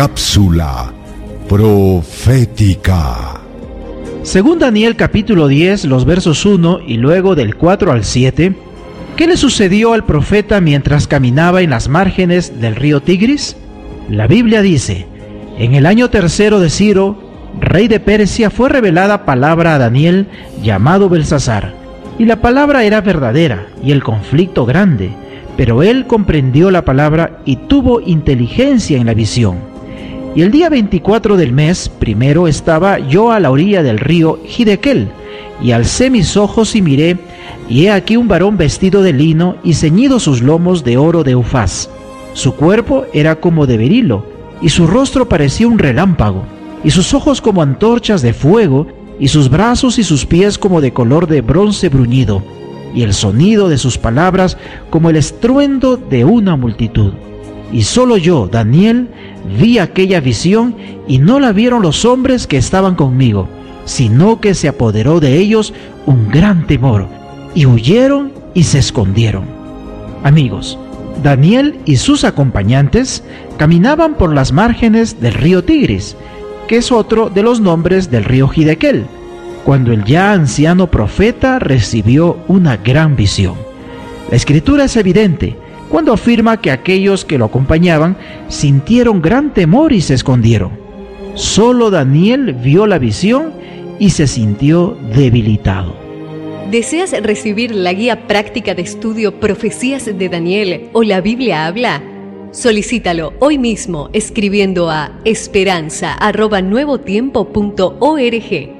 Cápsula profética. Según Daniel capítulo 10, los versos 1 y luego del 4 al 7, ¿qué le sucedió al profeta mientras caminaba en las márgenes del río Tigris? La Biblia dice, en el año tercero de Ciro, rey de Persia, fue revelada palabra a Daniel llamado Belsasar, y la palabra era verdadera y el conflicto grande, pero él comprendió la palabra y tuvo inteligencia en la visión. Y el día 24 del mes primero estaba yo a la orilla del río Hidekel, y alcé mis ojos y miré, y he aquí un varón vestido de lino y ceñido sus lomos de oro de Ufaz. Su cuerpo era como de berilo, y su rostro parecía un relámpago, y sus ojos como antorchas de fuego, y sus brazos y sus pies como de color de bronce bruñido, y el sonido de sus palabras como el estruendo de una multitud. Y solo yo, Daniel, vi aquella visión y no la vieron los hombres que estaban conmigo, sino que se apoderó de ellos un gran temor, y huyeron y se escondieron. Amigos, Daniel y sus acompañantes caminaban por las márgenes del río Tigris, que es otro de los nombres del río Hidekel, cuando el ya anciano profeta recibió una gran visión. La escritura es evidente, cuando afirma que aquellos que lo acompañaban sintieron gran temor y se escondieron. Solo Daniel vio la visión y se sintió debilitado. ¿Deseas recibir la guía práctica de estudio Profecías de Daniel o la Biblia habla? Solicítalo hoy mismo escribiendo a esperanza.nuevotiempo.org